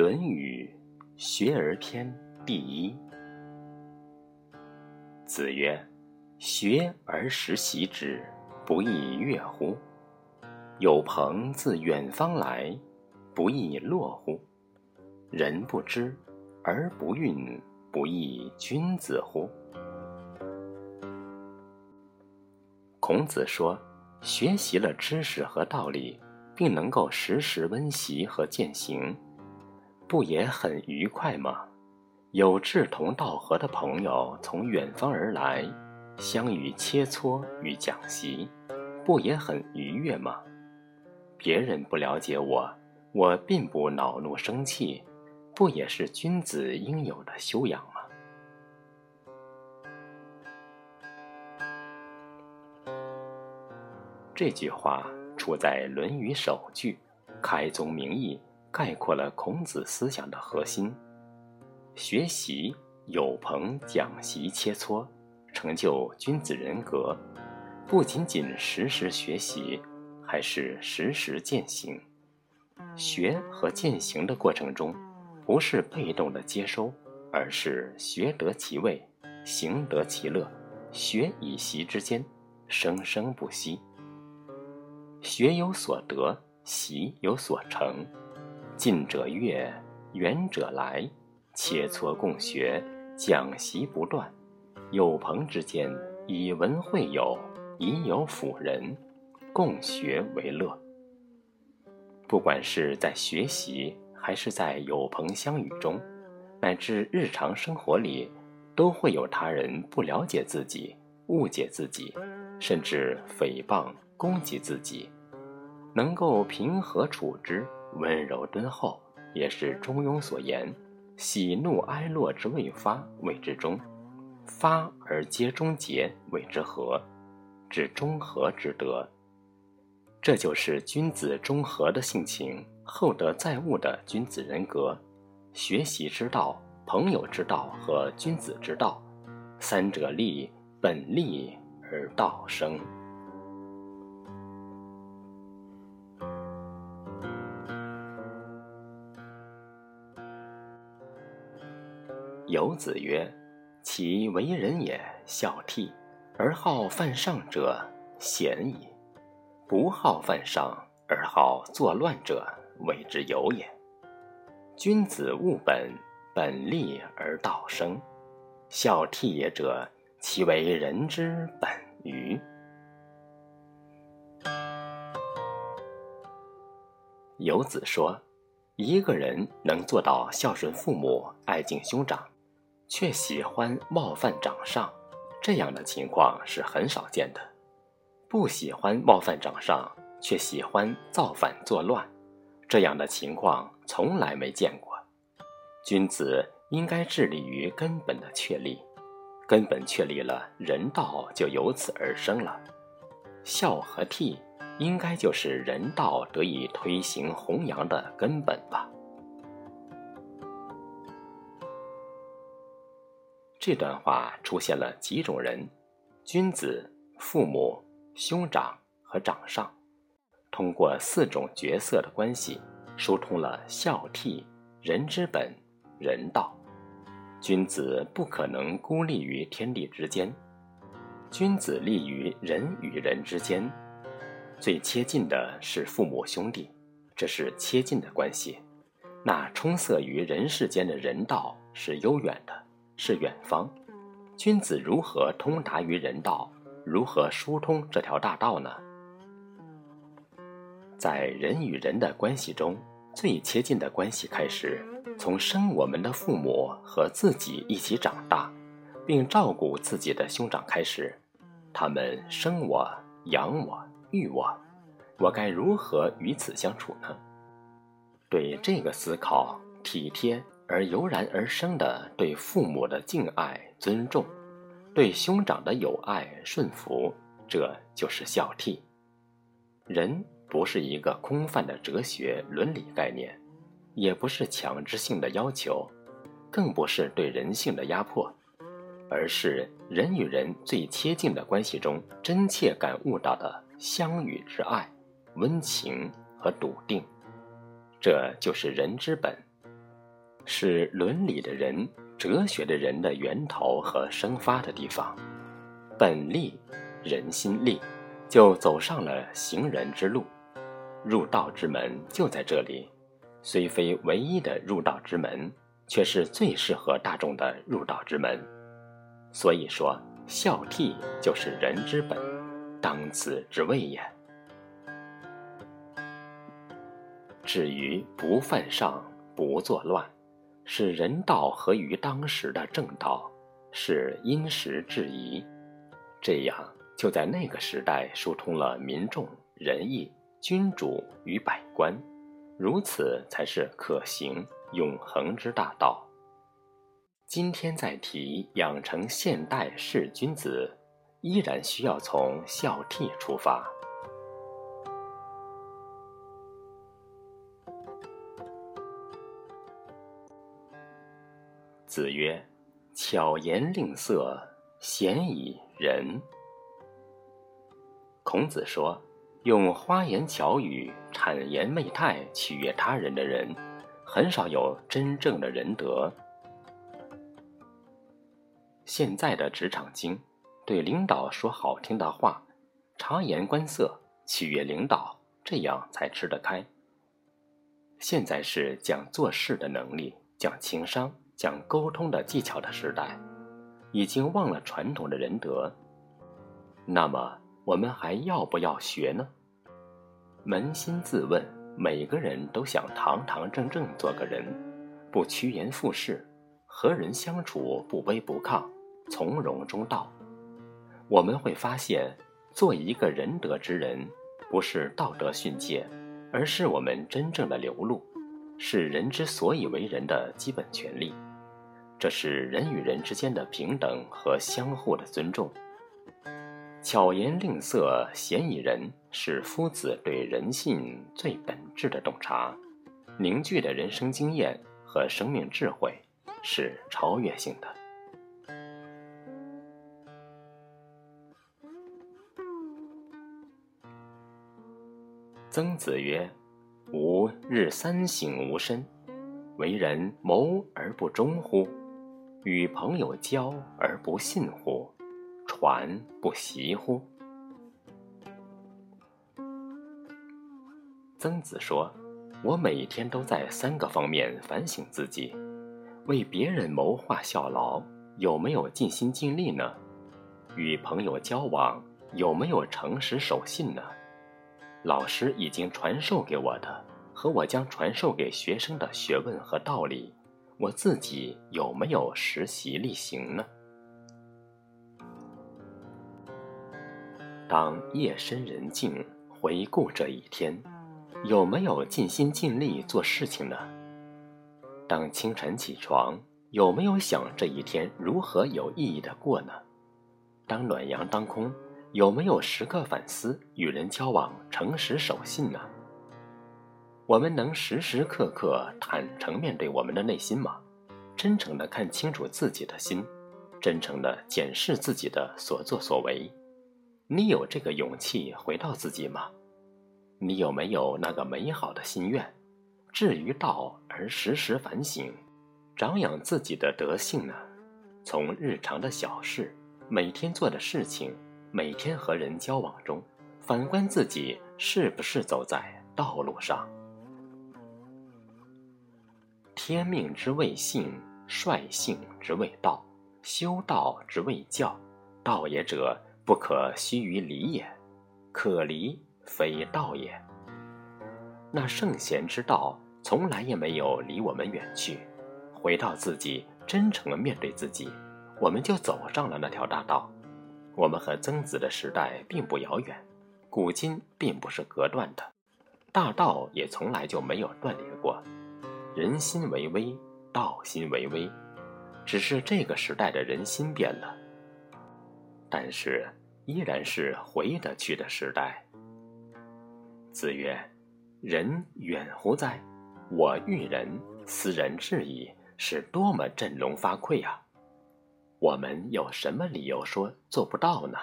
论语·学而篇第一。子曰：“学而时习之，不亦说乎？有朋自远方来，不亦乐乎？人不知而不愠，不亦君子乎？”孔子说：“学习了知识和道理，并能够时时温习和践行。”不也很愉快吗？有志同道合的朋友从远方而来，相与切磋与讲习，不也很愉悦吗？别人不了解我，我并不恼怒生气，不也是君子应有的修养吗？这句话出在《论语》首句，开宗明义。概括了孔子思想的核心：学习、有朋、讲习、切磋，成就君子人格。不仅仅时时学习，还是时时践行。学和践行的过程中，不是被动的接收，而是学得其味，行得其乐，学与习之间，生生不息。学有所得，习有所成。近者悦，远者来，切磋共学，讲习不断。友朋之间，以文会友，以友辅仁，共学为乐。不管是在学习，还是在友朋相与中，乃至日常生活里，都会有他人不了解自己、误解自己，甚至诽谤攻击自己，能够平和处之。温柔敦厚，也是中庸所言：“喜怒哀乐之未发，谓之中；发而皆终结，谓之和。”指中和之德。这就是君子中和的性情，厚德载物的君子人格。学习之道、朋友之道和君子之道，三者立本立而道生。有子曰：“其为人也孝悌，而好犯上者，贤矣；不好犯上而好作乱者，谓之有也。君子务本，本立而道生。孝悌也者，其为人之本与？”有子说：“一个人能做到孝顺父母，爱敬兄长。”却喜欢冒犯长上，这样的情况是很少见的。不喜欢冒犯长上，却喜欢造反作乱，这样的情况从来没见过。君子应该致力于根本的确立，根本确立了，人道就由此而生了。孝和悌，应该就是人道得以推行弘扬的根本吧。这段话出现了几种人：君子、父母、兄长和长上。通过四种角色的关系，疏通了孝悌、人之本、人道。君子不可能孤立于天地之间，君子立于人与人之间。最接近的是父母兄弟，这是切近的关系。那充塞于人世间的人道是悠远的。是远方，君子如何通达于人道？如何疏通这条大道呢？在人与人的关系中，最接近的关系开始从生我们的父母和自己一起长大，并照顾自己的兄长开始。他们生我、养我、育我，我该如何与此相处呢？对这个思考，体贴。而油然而生的对父母的敬爱尊重，对兄长的友爱顺服，这就是孝悌。人不是一个空泛的哲学伦理概念，也不是强制性的要求，更不是对人性的压迫，而是人与人最贴近的关系中真切感悟到的相与之爱、温情和笃定。这就是人之本。是伦理的人、哲学的人的源头和生发的地方。本立，人心立，就走上了行人之路。入道之门就在这里，虽非唯一的入道之门，却是最适合大众的入道之门。所以说，孝悌就是人之本，当此之谓也。至于不犯上、不作乱，是人道合于当时的正道，是因时制宜，这样就在那个时代疏通了民众、仁义、君主与百官，如此才是可行永恒之大道。今天再提养成现代士君子，依然需要从孝悌出发。子曰：“巧言令色，鲜矣仁。”孔子说：“用花言巧语、谄言媚态取悦他人的人，很少有真正的仁德。”现在的职场精，对领导说好听的话，察言观色，取悦领导，这样才吃得开。现在是讲做事的能力，讲情商。讲沟通的技巧的时代，已经忘了传统的仁德。那么，我们还要不要学呢？扪心自问，每个人都想堂堂正正做个人，不趋炎附势，和人相处不卑不亢，从容中道。我们会发现，做一个仁德之人，不是道德训诫，而是我们真正的流露，是人之所以为人的基本权利。这是人与人之间的平等和相互的尊重。巧言令色，鲜矣仁，是夫子对人性最本质的洞察，凝聚的人生经验和生命智慧，是超越性的。曾子曰：“吾日三省吾身，为人谋而不忠乎？”与朋友交而不信乎？传不习乎？曾子说：“我每天都在三个方面反省自己：为别人谋划效劳，有没有尽心尽力呢？与朋友交往，有没有诚实守信呢？老师已经传授给我的，和我将传授给学生的学问和道理。”我自己有没有实习力行呢？当夜深人静回顾这一天，有没有尽心尽力做事情呢？当清晨起床，有没有想这一天如何有意义的过呢？当暖阳当空，有没有时刻反思与人交往诚实守信呢？我们能时时刻刻坦诚面对我们的内心吗？真诚的看清楚自己的心，真诚的检视自己的所作所为。你有这个勇气回到自己吗？你有没有那个美好的心愿，至于道而时时反省，长养自己的德性呢？从日常的小事，每天做的事情，每天和人交往中，反观自己是不是走在道路上？天命之谓性，率性之谓道，修道之谓教。道也者，不可须于离也；可离，非道也。那圣贤之道，从来也没有离我们远去。回到自己，真诚的面对自己，我们就走上了那条大道。我们和曾子的时代并不遥远，古今并不是隔断的，大道也从来就没有断裂过。人心为微，道心为微，只是这个时代的人心变了，但是依然是回得去的时代。子曰：“人远乎哉？我欲人，斯人至矣。”是多么振聋发聩啊！我们有什么理由说做不到呢？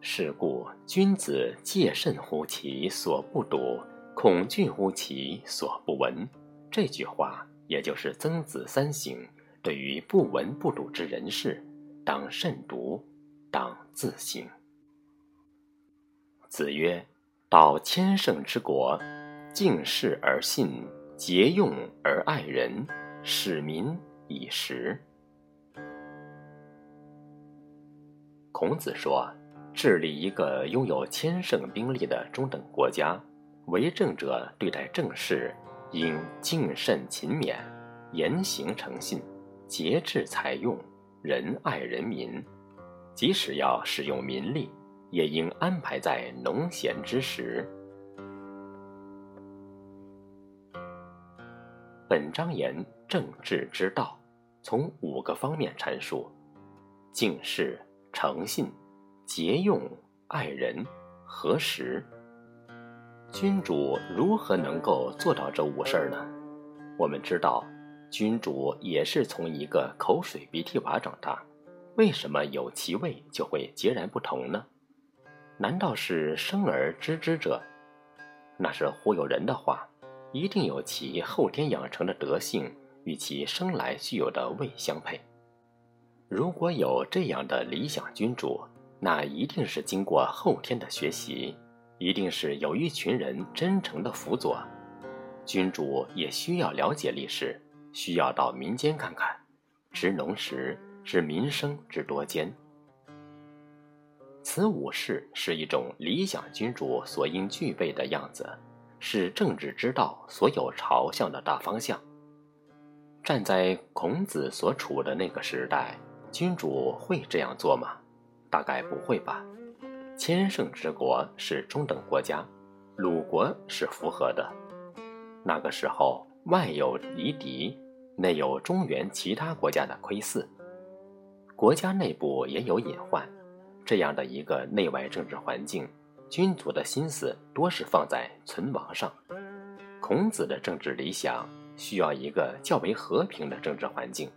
是故君子戒慎乎其所不睹，恐惧乎其所不闻。这句话也就是曾子三省，对于不闻不睹之人事，当慎独，当自省。子曰：“到千乘之国，敬事而信，节用而爱人，使民以时。”孔子说：“治理一个拥有千乘兵力的中等国家，为政者对待政事，应敬慎勤勉，言行诚信，节制财用，仁爱人民。即使要使用民力。”也应安排在农闲之时。本章言政治之道，从五个方面阐述：敬事、诚信、节用、爱人、和时。君主如何能够做到这五事儿呢？我们知道，君主也是从一个口水鼻涕娃长大，为什么有其位就会截然不同呢？难道是生而知之者？那是忽悠人的话。一定有其后天养成的德性与其生来具有的位相配。如果有这样的理想君主，那一定是经过后天的学习，一定是有一群人真诚的辅佐。君主也需要了解历史，需要到民间看看，知农时知民生之多艰。此五事是一种理想君主所应具备的样子，是政治之道所有朝向的大方向。站在孔子所处的那个时代，君主会这样做吗？大概不会吧。千乘之国是中等国家，鲁国是符合的。那个时候，外有夷狄，内有中原其他国家的窥伺，国家内部也有隐患。这样的一个内外政治环境，君主的心思多是放在存亡上。孔子的政治理想需要一个较为和平的政治环境。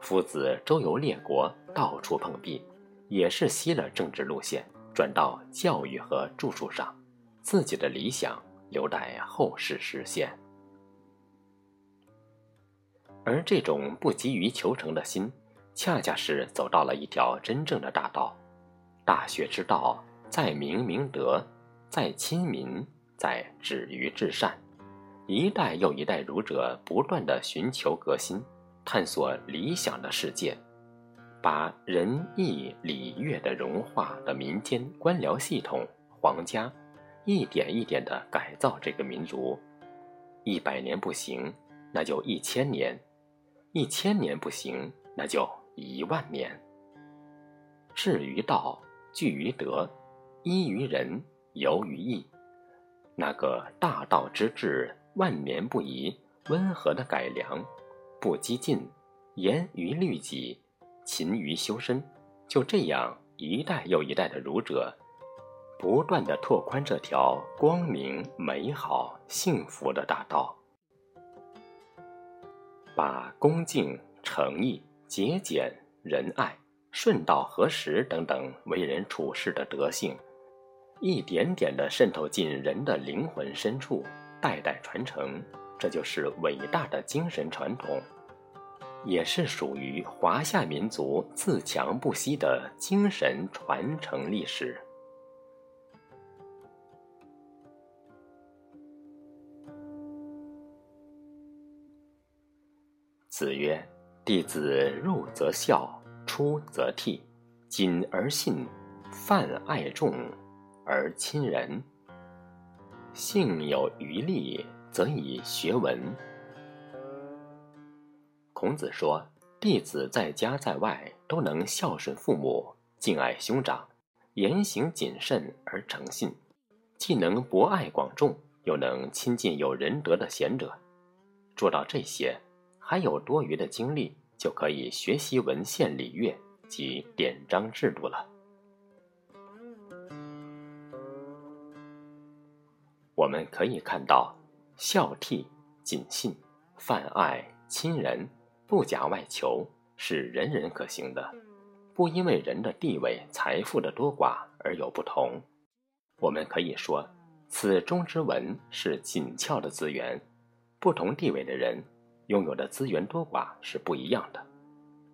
夫子周游列国，到处碰壁，也是吸了政治路线，转到教育和著述上，自己的理想留待后世实现。而这种不急于求成的心，恰恰是走到了一条真正的大道。大学之道，在明明德，在亲民，在止于至善。一代又一代儒者不断的寻求革新，探索理想的世界，把仁义礼乐的融化的民间官僚系统、皇家，一点一点的改造这个民族。一百年不行，那就一千年；一千年不行，那就一万年。至于道。聚于德，依于仁，游于义。那个大道之治，万年不移，温和的改良，不激进，严于律己，勤于修身。就这样，一代又一代的儒者，不断的拓宽这条光明、美好、幸福的大道，把恭敬、诚意、节俭、仁爱。顺道合时等等为人处事的德性，一点点的渗透进人的灵魂深处，代代传承，这就是伟大的精神传统，也是属于华夏民族自强不息的精神传承历史。子曰：“弟子入则孝。”出则悌，谨而信，泛爱众而亲仁。性有余力，则以学文。孔子说，弟子在家在外都能孝顺父母，敬爱兄长，言行谨慎而诚信，既能博爱广众，又能亲近有仁德的贤者。做到这些，还有多余的精力。就可以学习文献礼乐及典章制度了。我们可以看到，孝悌、谨信、泛爱、亲仁、不假外求，是人人可行的，不因为人的地位、财富的多寡而有不同。我们可以说，此中之文是紧俏的资源，不同地位的人。拥有的资源多寡是不一样的。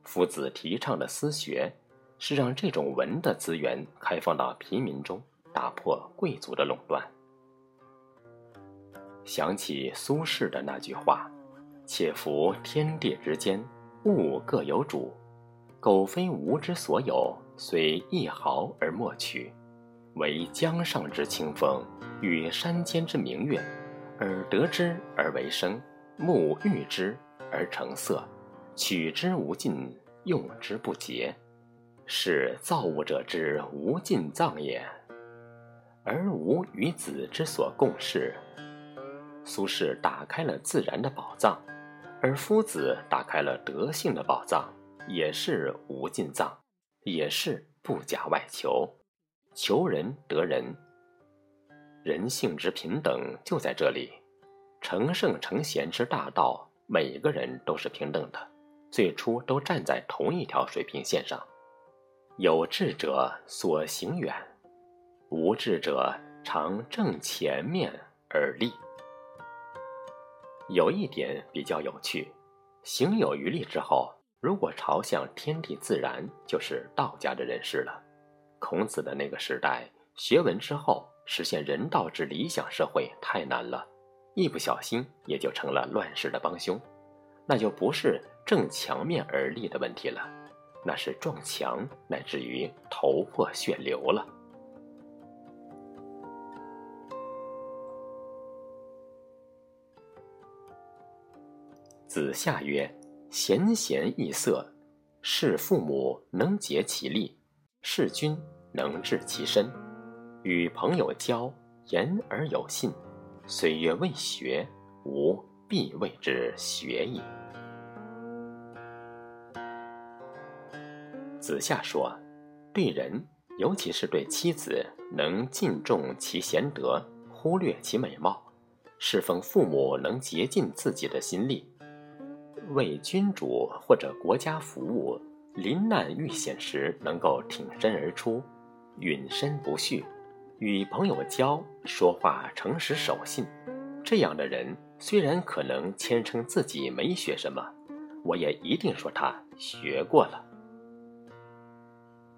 夫子提倡的私学，是让这种文的资源开放到平民中，打破贵族的垄断。想起苏轼的那句话：“且夫天地之间，物各有主，苟非吾之所有，虽一毫而莫取。惟江上之清风，与山间之明月，而得之而为声，目遇之而成色，取之无尽，用之不竭，是造物者之无尽藏也。而吾与子之所共适。”苏轼打开了自然的宝藏，而夫子打开了德性的宝藏，也是无尽藏，也是不假外求，求人得人。人性之平等就在这里，成圣成贤之大道，每个人都是平等的，最初都站在同一条水平线上。有志者所行远，无志者常正前面而立。有一点比较有趣，行有余力之后，如果朝向天地自然，就是道家的人士了。孔子的那个时代，学文之后实现人道之理想社会太难了，一不小心也就成了乱世的帮凶，那就不是正墙面而立的问题了，那是撞墙乃至于头破血流了。子夏曰：“贤贤易色，事父母能竭其力，事君能治其身。与朋友交，言而有信。虽曰未学，吾必谓之学矣。”子夏说：“对人，尤其是对妻子，能敬重其贤德，忽略其美貌；侍奉父母，能竭尽自己的心力。”为君主或者国家服务，临难遇险时能够挺身而出，允身不恤，与朋友交，说话诚实守信，这样的人虽然可能谦称自己没学什么，我也一定说他学过了。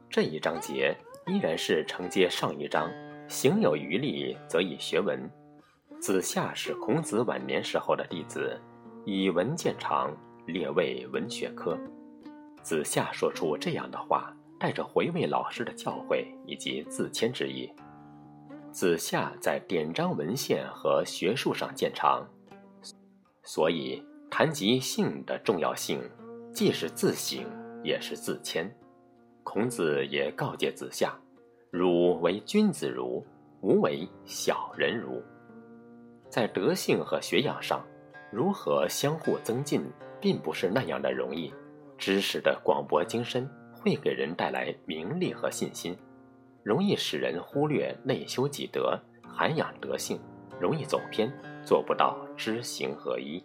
这一章节依然是承接上一章，行有余力则以学文。子夏是孔子晚年时候的弟子。以文见长，列为文学科。子夏说出这样的话，带着回味老师的教诲以及自谦之意。子夏在典章文献和学术上见长，所以谈及性的重要性，既是自省，也是自谦。孔子也告诫子夏：“汝为君子如，吾为小人如。”在德性和学养上。如何相互增进，并不是那样的容易。知识的广博精深会给人带来名利和信心，容易使人忽略内修己德、涵养德性，容易走偏，做不到知行合一。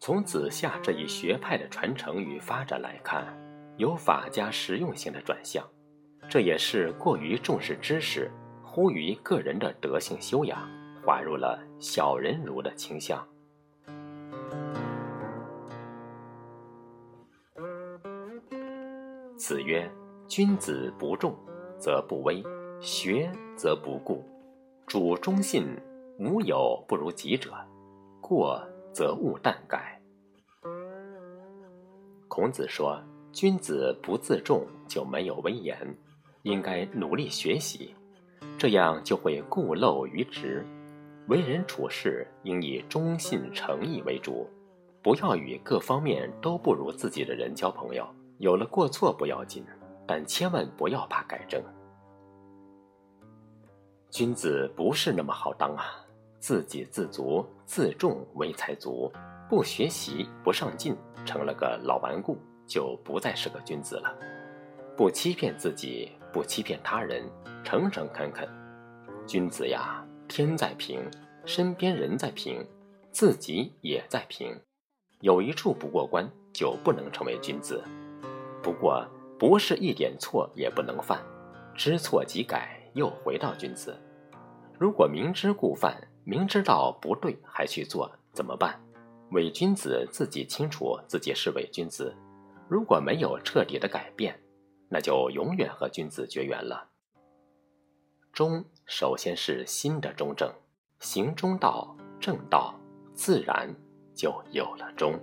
从子夏这一学派的传承与发展来看，有法家实用性的转向，这也是过于重视知识，忽于个人的德性修养，滑入了小人儒的倾向。子曰：“君子不重，则不威；学则不固。主忠信，无有不如己者。过则勿惮改。”孔子说：“君子不自重，就没有威严。应该努力学习，这样就会固陋于直。为人处事，应以忠信诚意为主，不要与各方面都不如自己的人交朋友。”有了过错不要紧，但千万不要怕改正。君子不是那么好当啊！自给自足、自重为才足，不学习、不上进，成了个老顽固，就不再是个君子了。不欺骗自己，不欺骗他人，诚诚恳恳。君子呀，天在平，身边人在平，自己也在平。有一处不过关，就不能成为君子。不过，不是一点错也不能犯，知错即改，又回到君子。如果明知故犯，明知道不对还去做，怎么办？伪君子自己清楚自己是伪君子，如果没有彻底的改变，那就永远和君子绝缘了。忠首先是心的中正，行中道、正道，自然就有了忠。